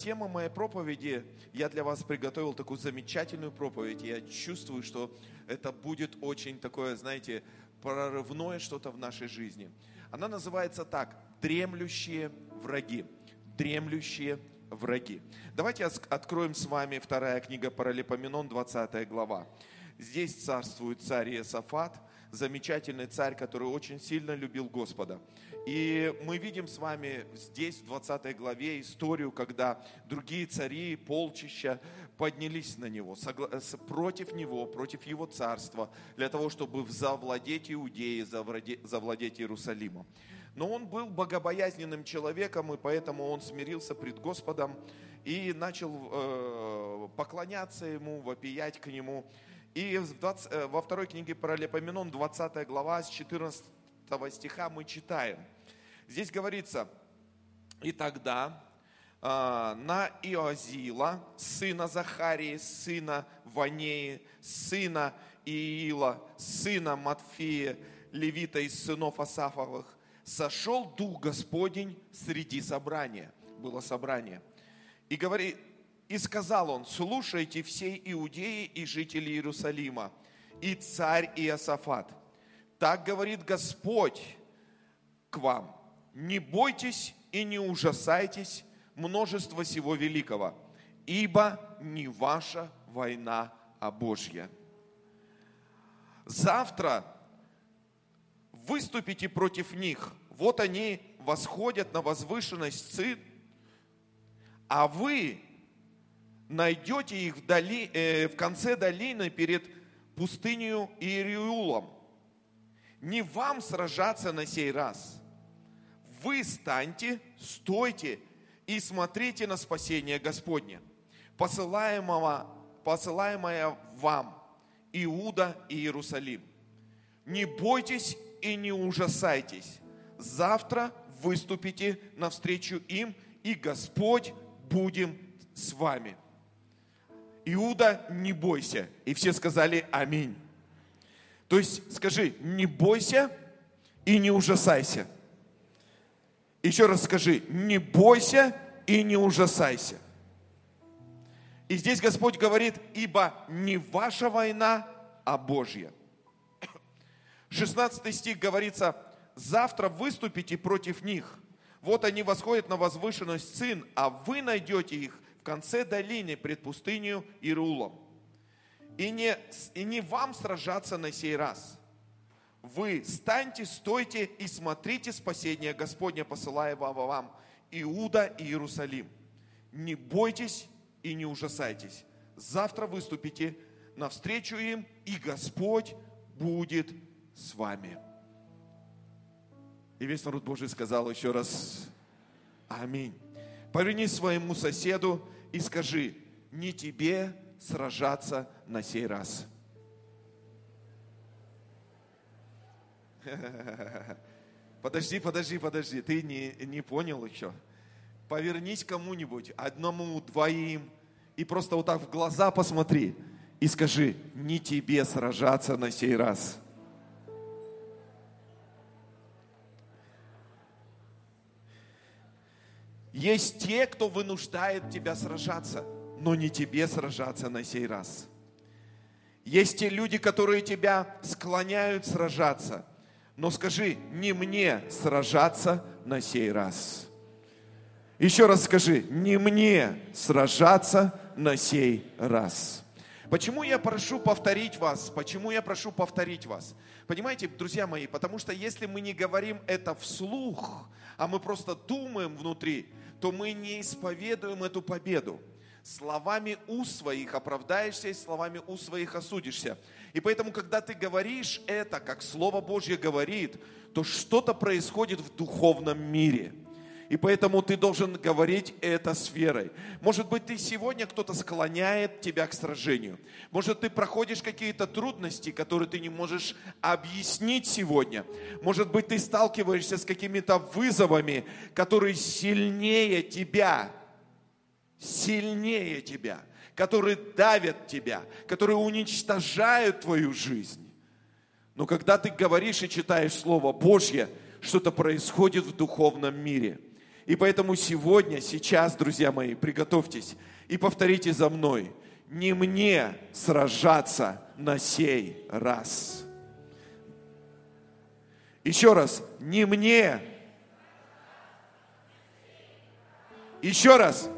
тема моей проповеди, я для вас приготовил такую замечательную проповедь. Я чувствую, что это будет очень такое, знаете, прорывное что-то в нашей жизни. Она называется так «Дремлющие враги». Дремлющие враги. Давайте откроем с вами вторая книга Паралипоменон, 20 глава. Здесь царствует царь Иосафат, замечательный царь, который очень сильно любил Господа. И мы видим с вами здесь, в 20 главе, историю, когда другие цари, полчища поднялись на него, против него, против его царства, для того, чтобы завладеть Иудеей, завладеть Иерусалимом. Но он был богобоязненным человеком, и поэтому он смирился пред Господом и начал э, поклоняться ему, вопиять к нему. И в 20, э, во второй книге Паралипоменон, 20 глава, с 14 стиха мы читаем. Здесь говорится, и тогда э, на Иозила, сына Захарии, сына Ванеи, сына Иила, сына Матфея, левита из сынов Асафовых, сошел Дух Господень среди собрания. Было собрание. И говорит, и сказал он, слушайте всей Иудеи и жители Иерусалима, и царь Иосафат. Так говорит Господь к вам. Не бойтесь и не ужасайтесь множества всего великого, ибо не ваша война, а Божья. Завтра выступите против них. Вот они восходят на возвышенность Цин, а вы найдете их в, доли, э, в конце долины перед пустынью Иериулом. Не вам сражаться на сей раз. Вы станьте, стойте и смотрите на спасение Господне, посылаемого, посылаемое вам Иуда и Иерусалим. Не бойтесь и не ужасайтесь. Завтра выступите навстречу им, и Господь будем с вами. Иуда, не бойся. И все сказали аминь. То есть скажи, не бойся и не ужасайся. Еще раз скажи, не бойся и не ужасайся. И здесь Господь говорит, ибо не ваша война, а Божья. 16 стих говорится, завтра выступите против них. Вот они восходят на возвышенность сын, а вы найдете их в конце долины пред пустынью Ирулом. И не, и не вам сражаться на сей раз. Вы станьте, стойте и смотрите спасение Господня, посылаемого вам, Иуда и Иерусалим. Не бойтесь и не ужасайтесь. Завтра выступите навстречу им, и Господь будет с вами. И весь народ Божий сказал еще раз Аминь. Повернись своему соседу и скажи, не тебе сражаться на сей раз. Подожди, подожди, подожди, ты не, не понял еще. Повернись кому-нибудь, одному, двоим, и просто вот так в глаза посмотри и скажи, не тебе сражаться на сей раз. Есть те, кто вынуждает тебя сражаться, но не тебе сражаться на сей раз. Есть те люди, которые тебя склоняют сражаться, но скажи, не мне сражаться на сей раз. Еще раз скажи, не мне сражаться на сей раз. Почему я прошу повторить вас? Почему я прошу повторить вас? Понимаете, друзья мои, потому что если мы не говорим это вслух, а мы просто думаем внутри, то мы не исповедуем эту победу. Словами у своих оправдаешься и словами у своих осудишься. И поэтому, когда ты говоришь это, как Слово Божье говорит, то что-то происходит в духовном мире – и поэтому ты должен говорить это с верой. Может быть, ты сегодня кто-то склоняет тебя к сражению. Может, ты проходишь какие-то трудности, которые ты не можешь объяснить сегодня. Может быть, ты сталкиваешься с какими-то вызовами, которые сильнее тебя. Сильнее тебя. Которые давят тебя. Которые уничтожают твою жизнь. Но когда ты говоришь и читаешь Слово Божье, что-то происходит в духовном мире – И поэтому сегодня, сейчас, друзья мои, приготовьтесь и повторите за мной. Не мне сражаться на сей раз. Еще раз, не мне. Еще раз.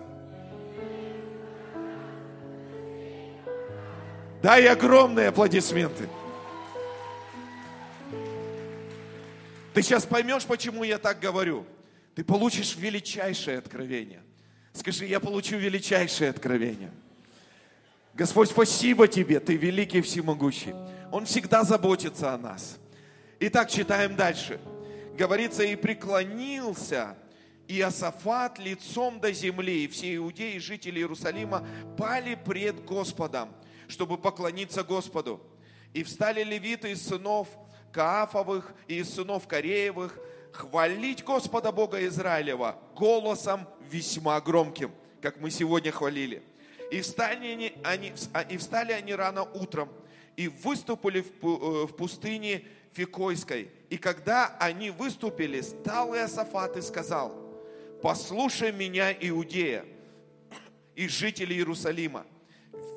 Дай огромные аплодисменты. Ты сейчас поймешь, почему я так говорю. Ты получишь величайшее откровение. Скажи, я получу величайшее откровение. Господь, спасибо Тебе, Ты великий всемогущий. Он всегда заботится о нас. Итак, читаем дальше. Говорится, и преклонился Иосафат лицом до земли, и все иудеи, жители Иерусалима, пали пред Господом, чтобы поклониться Господу. И встали левиты из сынов Каафовых и из сынов Кореевых, хвалить Господа Бога Израилева голосом весьма громким, как мы сегодня хвалили. И встали они, они, а, и встали они рано утром и выступили в э, пустыне Фикойской. И когда они выступили, стал Иосафат и сказал, послушай меня, Иудея и жители Иерусалима,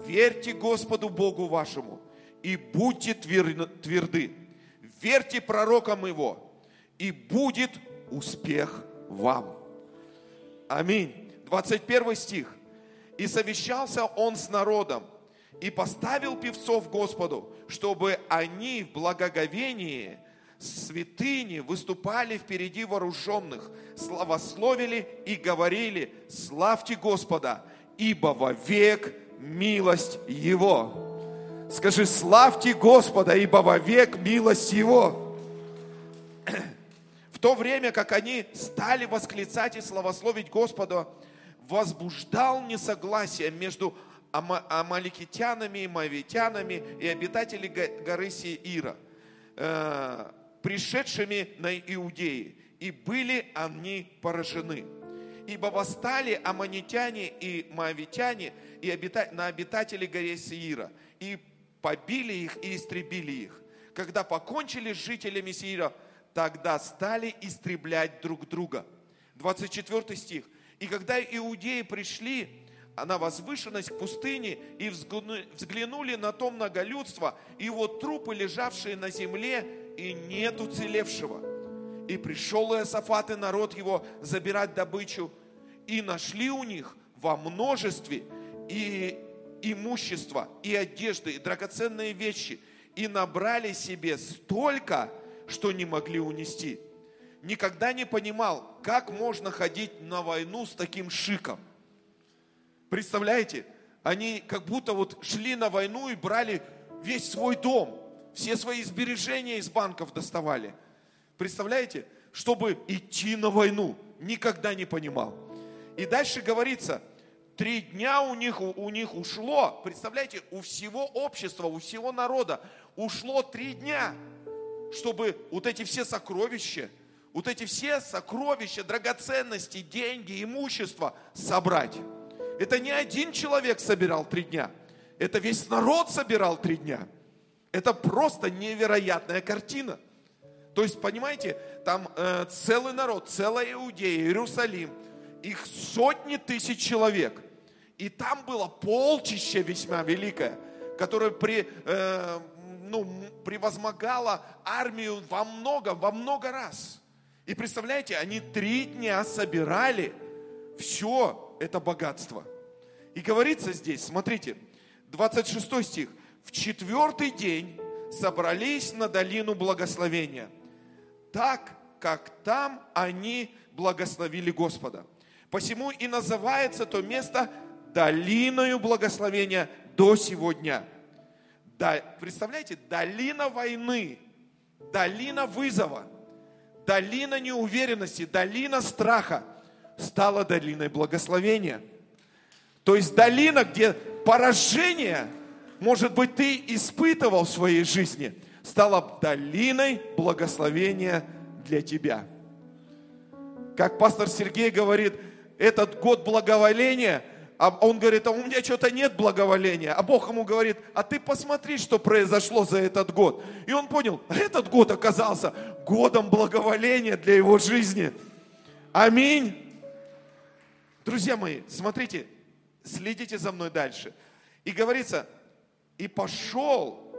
верьте Господу Богу вашему и будьте тверды, верьте пророкам Его, и будет успех вам. Аминь. 21 стих. И совещался он с народом, и поставил певцов Господу, чтобы они в благоговении святыни выступали впереди вооруженных, славословили и говорили, славьте Господа, ибо вовек милость Его. Скажи, славьте Господа, ибо вовек милость Его. То время, как они стали восклицать и славословить Господа, возбуждал несогласие между амаликитянами, мавитянами и обитатели горы Сеира, э, пришедшими на Иудеи, и были они поражены. Ибо восстали аманитяне и моавитяне и обита... на обитателей горы Сеира, и побили их и истребили их. Когда покончили с жителями Сеира, тогда стали истреблять друг друга. 24 стих. И когда иудеи пришли на возвышенность к пустыне и взглянули на то многолюдство, и вот трупы, лежавшие на земле, и нет уцелевшего. И пришел Иосафат и народ его забирать добычу, и нашли у них во множестве и имущество, и одежды, и драгоценные вещи, и набрали себе столько, что не могли унести. Никогда не понимал, как можно ходить на войну с таким шиком. Представляете? Они как будто вот шли на войну и брали весь свой дом, все свои сбережения из банков доставали. Представляете? Чтобы идти на войну. Никогда не понимал. И дальше говорится, три дня у них, у них ушло, представляете, у всего общества, у всего народа ушло три дня чтобы вот эти все сокровища, вот эти все сокровища, драгоценности, деньги, имущество собрать. Это не один человек собирал три дня. Это весь народ собирал три дня. Это просто невероятная картина. То есть, понимаете, там э, целый народ, целая Иудея, Иерусалим, их сотни тысяч человек. И там было полчище весьма великое, которое при, э, ну, превозмогала армию во много, во много раз. И представляете, они три дня собирали все это богатство. И говорится здесь, смотрите, 26 стих. В четвертый день собрались на долину благословения, так как там они благословили Господа. Посему и называется то место долиною благословения до сего дня – да, представляете, долина войны, долина вызова, долина неуверенности, долина страха стала долиной благословения. То есть долина, где поражение, может быть, ты испытывал в своей жизни, стала долиной благословения для тебя. Как пастор Сергей говорит, этот год благоволения – а он говорит, а у меня что-то нет благоволения. А Бог ему говорит, а ты посмотри, что произошло за этот год. И он понял, этот год оказался годом благоволения для его жизни. Аминь. Друзья мои, смотрите, следите за мной дальше. И говорится, и пошел,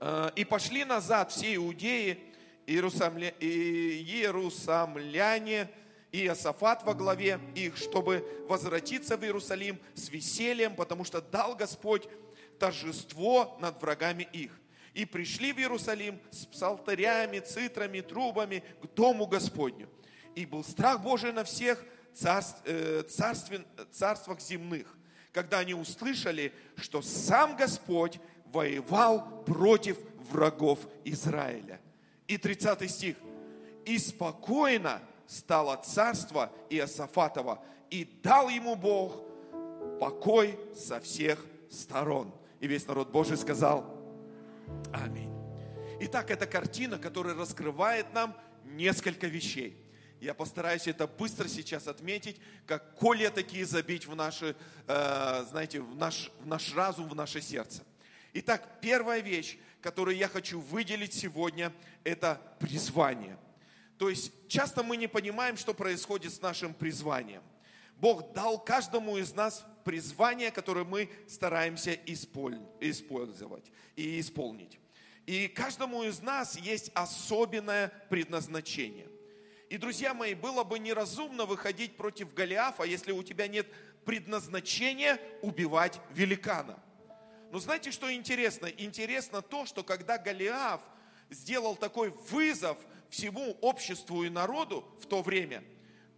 э, и пошли назад все иудеи, Иерусалимляне, и Иосафат во главе их, чтобы возвратиться в Иерусалим с весельем, потому что дал Господь торжество над врагами их. И пришли в Иерусалим с псалтырями, цитрами, трубами к Дому Господню. И был страх Божий на всех царств, э, царствен, царствах земных, когда они услышали, что сам Господь воевал против врагов Израиля. И 30 стих. И спокойно стало царство Иосафатова, и дал ему Бог покой со всех сторон. И весь народ Божий сказал Аминь. Итак, это картина, которая раскрывает нам несколько вещей. Я постараюсь это быстро сейчас отметить, как коле такие забить в наши, э, знаете, в наш, в наш разум, в наше сердце. Итак, первая вещь, которую я хочу выделить сегодня, это призвание – то есть часто мы не понимаем, что происходит с нашим призванием. Бог дал каждому из нас призвание, которое мы стараемся использовать и исполнить. И каждому из нас есть особенное предназначение. И, друзья мои, было бы неразумно выходить против Голиафа, если у тебя нет предназначения убивать великана. Но знаете, что интересно? Интересно то, что когда Голиаф сделал такой вызов – всему обществу и народу в то время,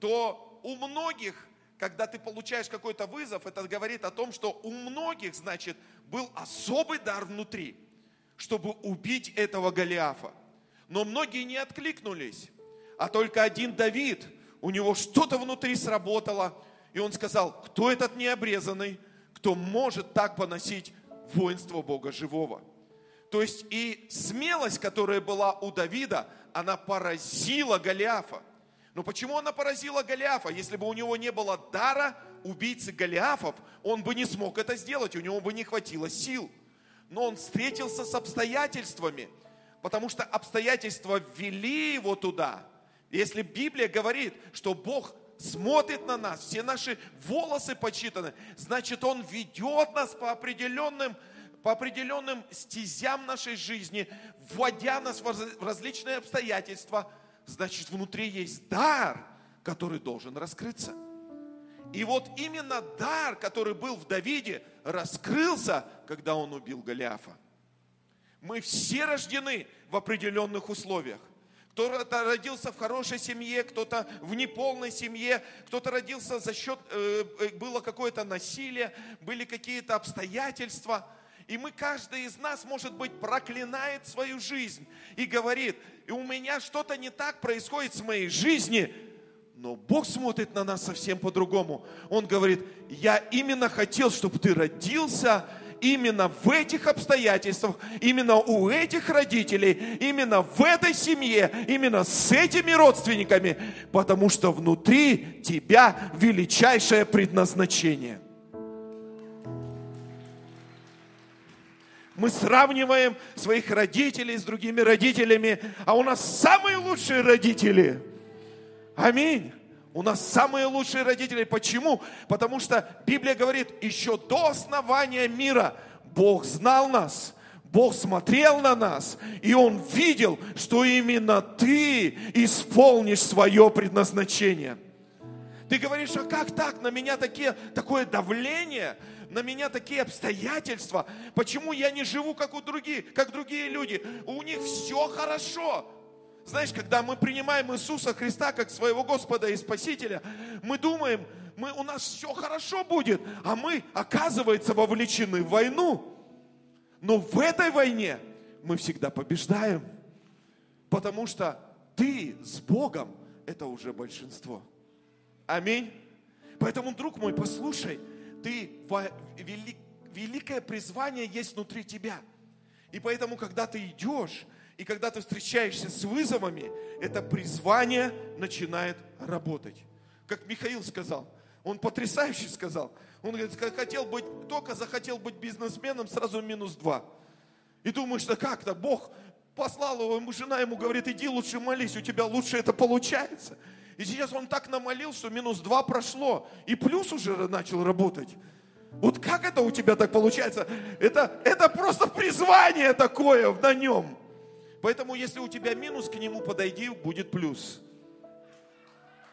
то у многих, когда ты получаешь какой-то вызов, это говорит о том, что у многих, значит, был особый дар внутри, чтобы убить этого Голиафа. Но многие не откликнулись, а только один Давид, у него что-то внутри сработало, и он сказал, кто этот необрезанный, кто может так поносить воинство Бога живого. То есть и смелость, которая была у Давида, она поразила Голиафа. Но почему она поразила Голиафа? Если бы у него не было дара убийцы Голиафов, он бы не смог это сделать, у него бы не хватило сил. Но он встретился с обстоятельствами, потому что обстоятельства ввели его туда. Если Библия говорит, что Бог смотрит на нас, все наши волосы почитаны, значит, Он ведет нас по определенным по определенным стезям нашей жизни, вводя нас в различные обстоятельства, значит, внутри есть дар, который должен раскрыться. И вот именно дар, который был в Давиде, раскрылся, когда он убил Голиафа. Мы все рождены в определенных условиях. Кто-то родился в хорошей семье, кто-то в неполной семье, кто-то родился за счет, э, э было какое-то насилие, были какие-то обстоятельства – и мы, каждый из нас, может быть, проклинает свою жизнь и говорит, и у меня что-то не так происходит с моей жизнью, но Бог смотрит на нас совсем по-другому. Он говорит, я именно хотел, чтобы ты родился именно в этих обстоятельствах, именно у этих родителей, именно в этой семье, именно с этими родственниками, потому что внутри тебя величайшее предназначение – Мы сравниваем своих родителей с другими родителями, а у нас самые лучшие родители. Аминь. У нас самые лучшие родители. Почему? Потому что Библия говорит, еще до основания мира Бог знал нас, Бог смотрел на нас, и Он видел, что именно ты исполнишь свое предназначение. Ты говоришь, а как так? На меня такие, такое давление на меня такие обстоятельства? Почему я не живу, как у других, как другие люди? У них все хорошо. Знаешь, когда мы принимаем Иисуса Христа как своего Господа и Спасителя, мы думаем, мы, у нас все хорошо будет, а мы, оказывается, вовлечены в войну. Но в этой войне мы всегда побеждаем, потому что ты с Богом – это уже большинство. Аминь. Поэтому, друг мой, послушай – ты, велик, великое призвание есть внутри тебя. И поэтому, когда ты идешь, и когда ты встречаешься с вызовами, это призвание начинает работать. Как Михаил сказал, он потрясающе сказал. Он говорит, хотел быть, только захотел быть бизнесменом, сразу минус два. И думаешь, да как-то, Бог послал его, ему жена ему говорит, иди лучше молись, у тебя лучше это получается. И сейчас он так намолил, что минус 2 прошло, и плюс уже начал работать. Вот как это у тебя так получается? Это, это просто призвание такое на нем. Поэтому, если у тебя минус, к нему подойди, будет плюс.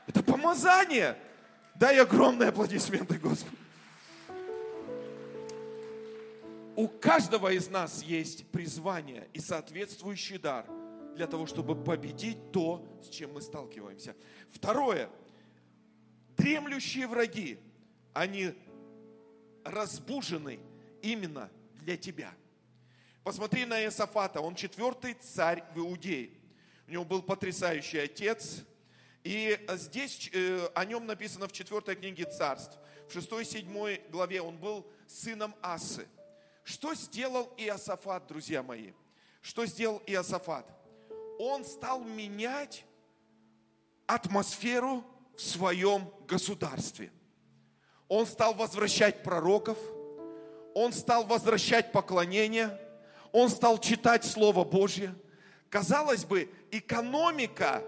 Это помазание. Дай огромные аплодисменты Господу. У каждого из нас есть призвание и соответствующий дар для того, чтобы победить то, с чем мы сталкиваемся. Второе. Дремлющие враги, они разбужены именно для тебя. Посмотри на Иосафата, он четвертый царь в Иудее. У него был потрясающий отец, и здесь э, о нем написано в четвертой книге царств. В 6-7 главе он был сыном Асы. Что сделал Иосафат, друзья мои? Что сделал Иосафат? Он стал менять атмосферу в своем государстве. Он стал возвращать пророков, он стал возвращать поклонение, он стал читать Слово Божье. Казалось бы, экономика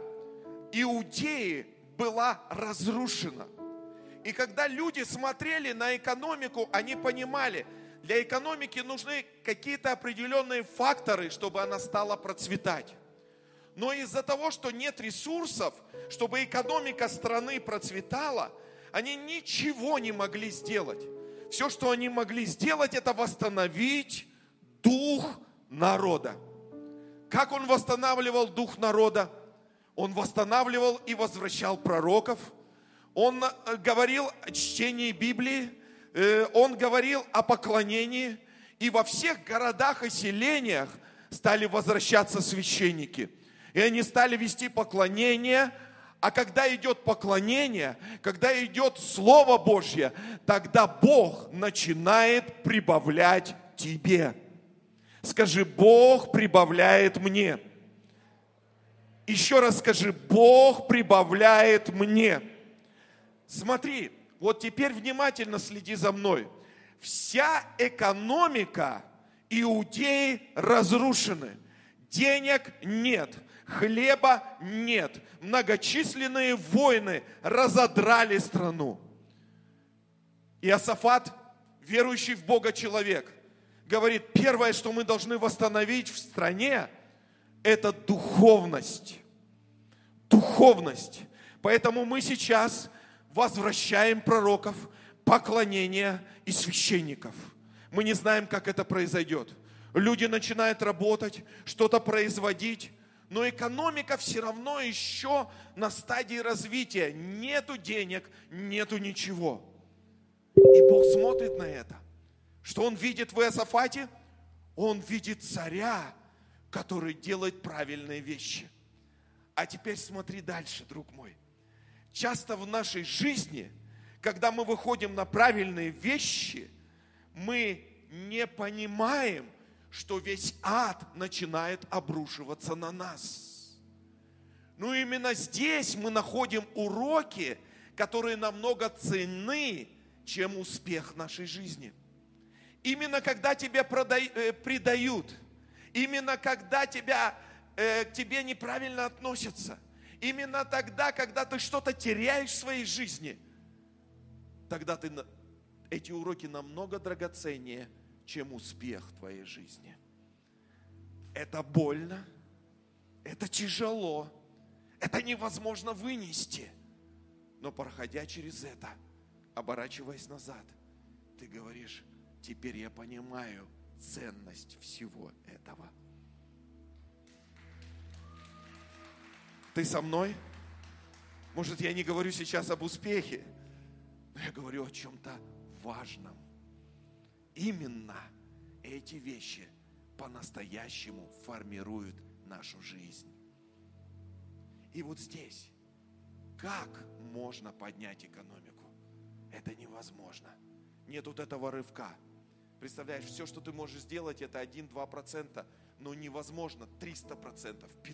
Иудеи была разрушена. И когда люди смотрели на экономику, они понимали, для экономики нужны какие-то определенные факторы, чтобы она стала процветать. Но из-за того, что нет ресурсов, чтобы экономика страны процветала, они ничего не могли сделать. Все, что они могли сделать, это восстановить дух народа. Как он восстанавливал дух народа? Он восстанавливал и возвращал пророков. Он э, говорил о чтении Библии. Э, он говорил о поклонении. И во всех городах и селениях стали возвращаться священники. И они стали вести поклонение. А когда идет поклонение, когда идет Слово Божье, тогда Бог начинает прибавлять тебе. Скажи, Бог прибавляет мне. Еще раз скажи, Бог прибавляет мне. Смотри, вот теперь внимательно следи за мной. Вся экономика Иудеи разрушены. Денег нет, хлеба нет. Многочисленные войны разодрали страну. Иосафат, верующий в Бога человек, говорит, первое, что мы должны восстановить в стране, это духовность. Духовность. Поэтому мы сейчас возвращаем пророков, поклонения и священников. Мы не знаем, как это произойдет. Люди начинают работать, что-то производить, но экономика все равно еще на стадии развития. Нету денег, нету ничего. И Бог смотрит на это. Что Он видит в Иосафате? Он видит царя, который делает правильные вещи. А теперь смотри дальше, друг мой. Часто в нашей жизни, когда мы выходим на правильные вещи, мы не понимаем, что весь ад начинает обрушиваться на нас. Ну именно здесь мы находим уроки, которые намного ценны, чем успех нашей жизни. Именно когда тебя э, предают – Именно когда тебя, э, к тебе неправильно относятся. Именно тогда, когда ты что-то теряешь в своей жизни. Тогда ты, эти уроки намного драгоценнее, чем успех в твоей жизни. Это больно, это тяжело, это невозможно вынести. Но проходя через это, оборачиваясь назад, ты говоришь, теперь я понимаю, ценность всего этого. Ты со мной? Может, я не говорю сейчас об успехе, но я говорю о чем-то важном. Именно эти вещи по-настоящему формируют нашу жизнь. И вот здесь, как можно поднять экономику? Это невозможно. Нет вот этого рывка. Представляешь, все, что ты можешь сделать, это 1-2%, но невозможно 300%,